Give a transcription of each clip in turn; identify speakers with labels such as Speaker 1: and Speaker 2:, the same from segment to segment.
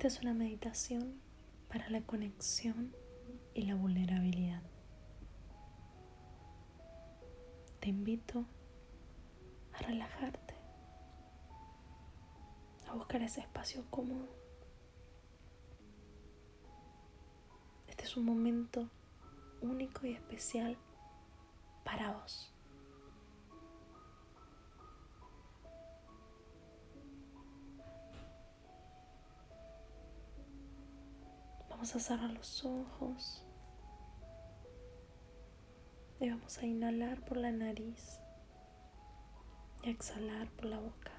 Speaker 1: Esta es una meditación para la conexión y la vulnerabilidad. Te invito a relajarte, a buscar ese espacio cómodo. Este es un momento único y especial para vos. Vamos a cerrar los ojos y vamos a inhalar por la nariz y a exhalar por la boca.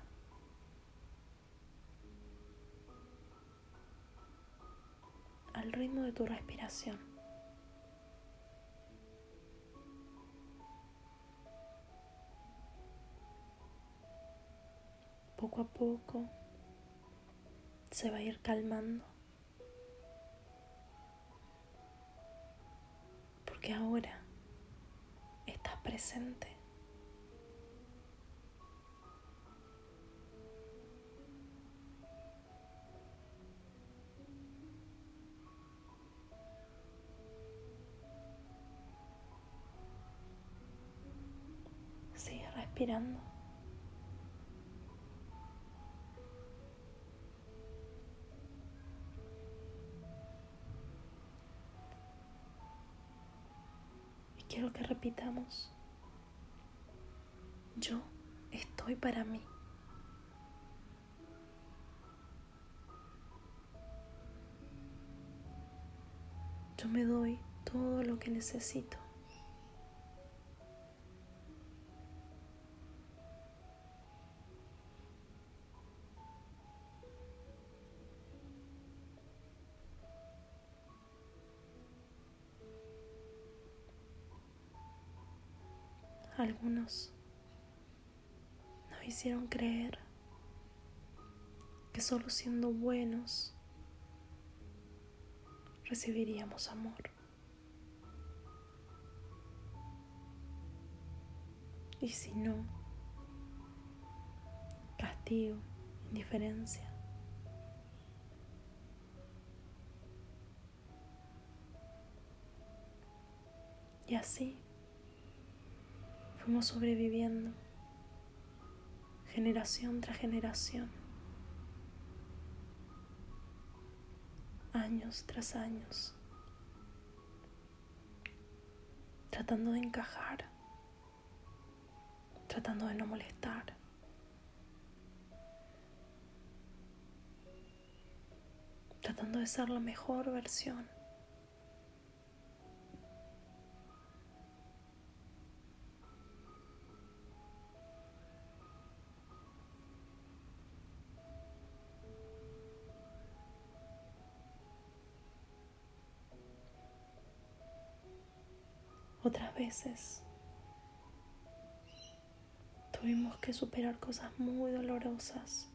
Speaker 1: Al ritmo de tu respiración. Poco a poco se va a ir calmando. Porque ahora estás presente. Sigue respirando. Quiero que repitamos. Yo estoy para mí. Yo me doy todo lo que necesito. Algunos nos hicieron creer que solo siendo buenos recibiríamos amor. Y si no, castigo, indiferencia. Y así fuimos sobreviviendo generación tras generación, años tras años, tratando de encajar, tratando de no molestar. tratando de ser la mejor versión. Tuvimos que superar cosas muy dolorosas.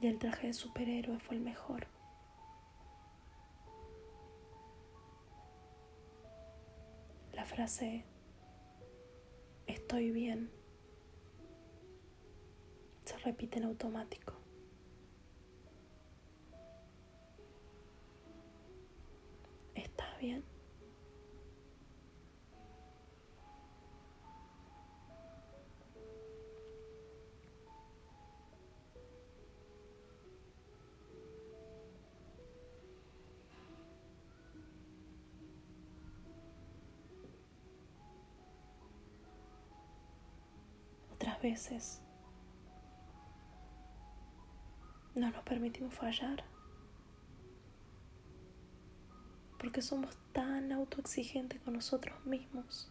Speaker 1: Y el traje de superhéroe fue el mejor. La frase estoy bien se repite en automático. Bien? Otras veces no nos permitimos fallar. Porque somos tan autoexigentes con nosotros mismos.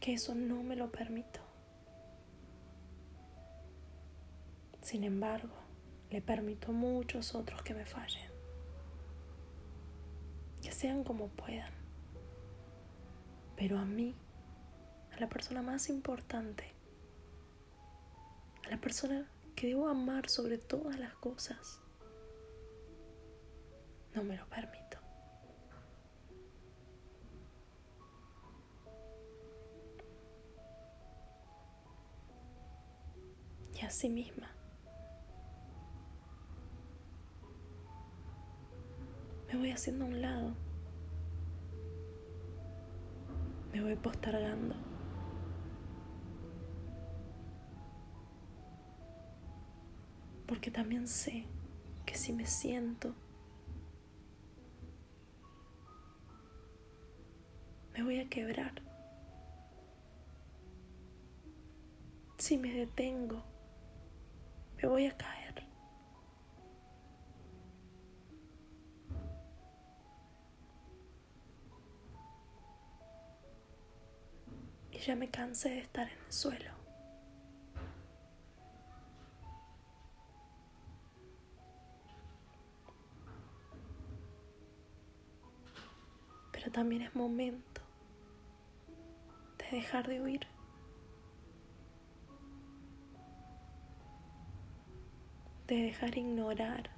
Speaker 1: Que eso no me lo permito. Sin embargo, le permito a muchos otros que me fallen. Que sean como puedan. Pero a mí, a la persona más importante, a la persona que debo amar sobre todas las cosas, no me lo permito. a sí misma. Me voy haciendo a un lado. Me voy postergando. Porque también sé que si me siento, me voy a quebrar. Si me detengo, me voy a caer. Y ya me cansé de estar en el suelo. Pero también es momento de dejar de huir. de dejar ignorar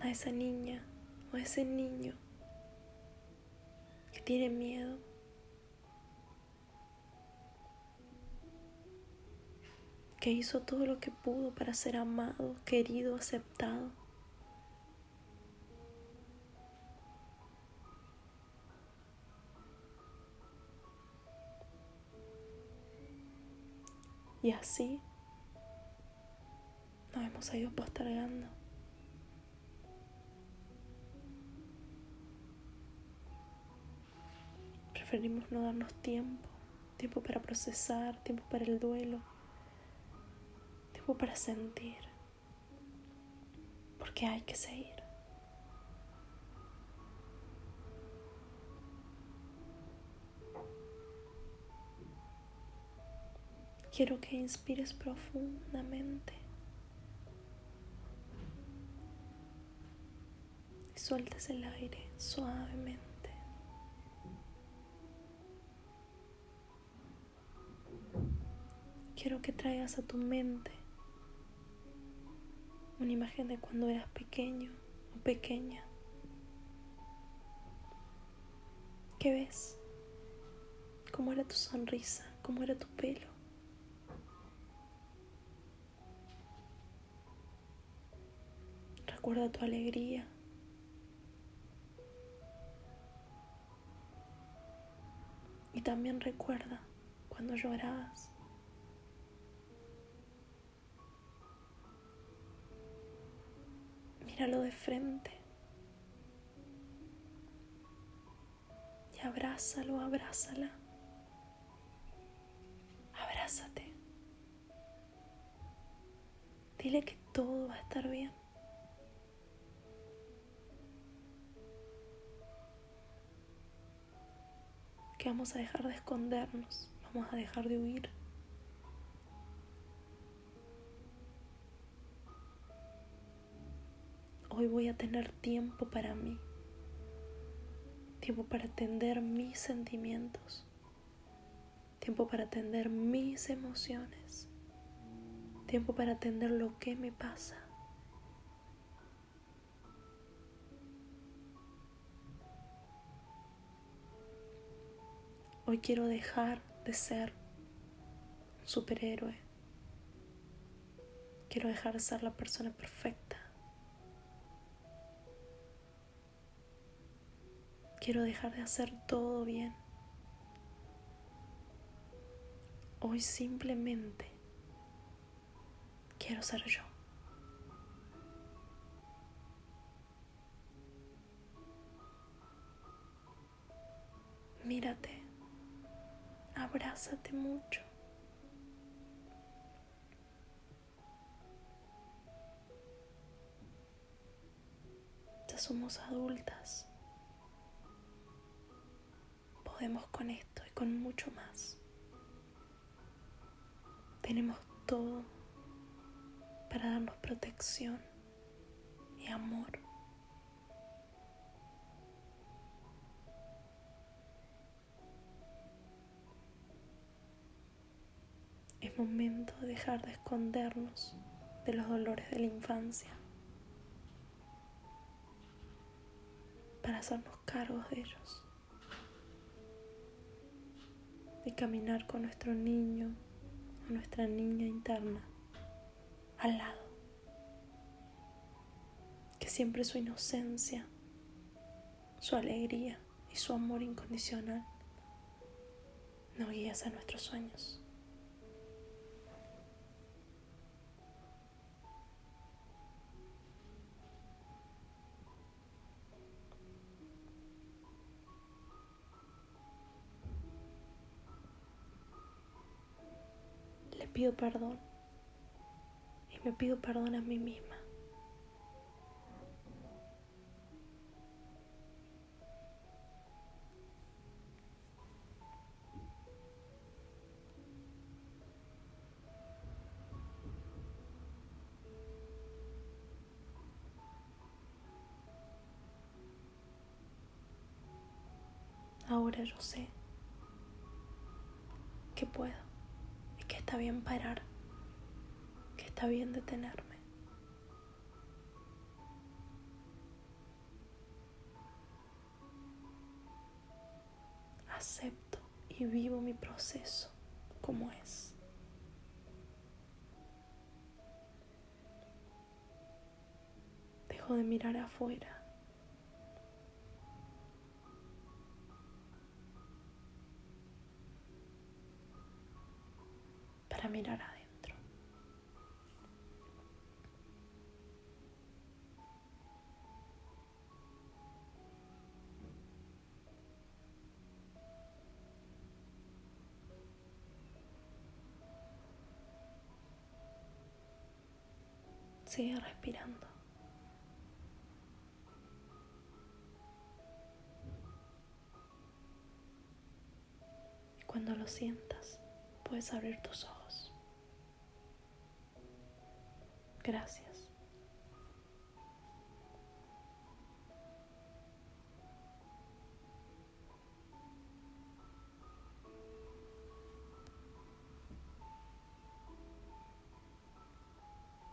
Speaker 1: a esa niña o a ese niño que tiene miedo. que hizo todo lo que pudo para ser amado, querido, aceptado. Y así nos hemos ido postergando. Preferimos no darnos tiempo, tiempo para procesar, tiempo para el duelo, tiempo para sentir, porque hay que seguir. Quiero que inspires profundamente y sueltes el aire suavemente. Quiero que traigas a tu mente una imagen de cuando eras pequeño o pequeña. ¿Qué ves? ¿Cómo era tu sonrisa? ¿Cómo era tu pelo? Recuerda tu alegría. Y también recuerda cuando llorabas. Míralo de frente. Y abrázalo, abrázala. Abrázate. Dile que todo va a estar bien. Que vamos a dejar de escondernos, vamos a dejar de huir. Hoy voy a tener tiempo para mí, tiempo para atender mis sentimientos, tiempo para atender mis emociones, tiempo para atender lo que me pasa. Hoy quiero dejar de ser un superhéroe. Quiero dejar de ser la persona perfecta. Quiero dejar de hacer todo bien. Hoy simplemente quiero ser yo. Mírate abrázate mucho. Ya somos adultas. Podemos con esto y con mucho más. Tenemos todo para darnos protección y amor. Momento de dejar de escondernos de los dolores de la infancia para hacernos cargos de ellos. y caminar con nuestro niño o nuestra niña interna al lado. Que siempre su inocencia, su alegría y su amor incondicional nos guíe a nuestros sueños. Pido perdón y me pido perdón a mí misma. Ahora yo sé que puedo está bien parar, que está bien detenerme. Acepto y vivo mi proceso como es. Dejo de mirar afuera mirar adentro. Sigue respirando. Cuando lo sientas, puedes abrir tus ojos. Gracias.